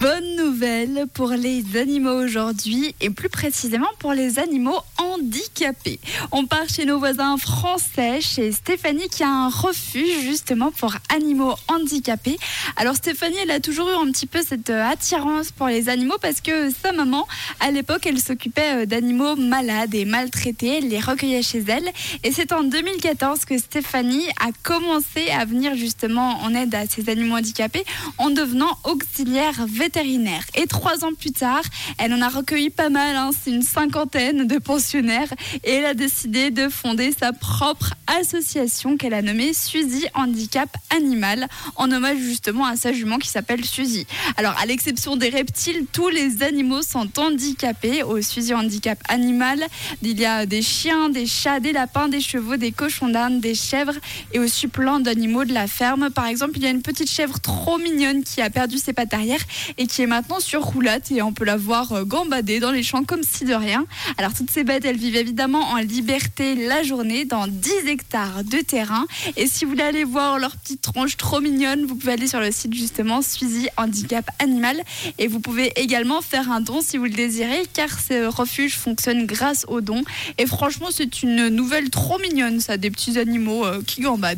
Bonne nouvelle pour les animaux aujourd'hui et plus précisément pour les animaux handicapés. On part chez nos voisins français, chez Stéphanie qui a un refuge justement pour animaux handicapés. Alors Stéphanie, elle a toujours eu un petit peu cette euh, attirance pour les animaux parce que sa maman, à l'époque, elle s'occupait euh, d'animaux malades et maltraités, elle les recueillait chez elle. Et c'est en 2014 que Stéphanie a commencé à venir justement en aide à ces animaux handicapés en devenant auxiliaire vétérinaire. Et trois ans plus tard, elle en a recueilli pas mal, hein, c'est une cinquantaine de pensionnaires, et elle a décidé de fonder sa propre association qu'elle a nommée Suzy Handicap Animal, en hommage justement à sa jument qui s'appelle Suzy. Alors, à l'exception des reptiles, tous les animaux sont handicapés au Suzy Handicap Animal. Il y a des chiens, des chats, des lapins, des chevaux, des cochons d'Inde, des chèvres et aussi plein d'animaux de la ferme. Par exemple, il y a une petite chèvre trop mignonne qui a perdu ses pattes arrière et qui est maintenant sur roulette et on peut la voir gambader dans les champs comme si de rien. Alors toutes ces bêtes, elles vivent évidemment en liberté la journée dans 10 hectares de terrain. Et si vous voulez aller voir leurs petites tronches trop mignonnes, vous pouvez aller sur le site justement Suizy Handicap Animal et vous pouvez également faire un don si vous le désirez car ce refuge fonctionne grâce aux dons. Et franchement, c'est une nouvelle trop mignonne ça, des petits animaux euh, qui gambadent.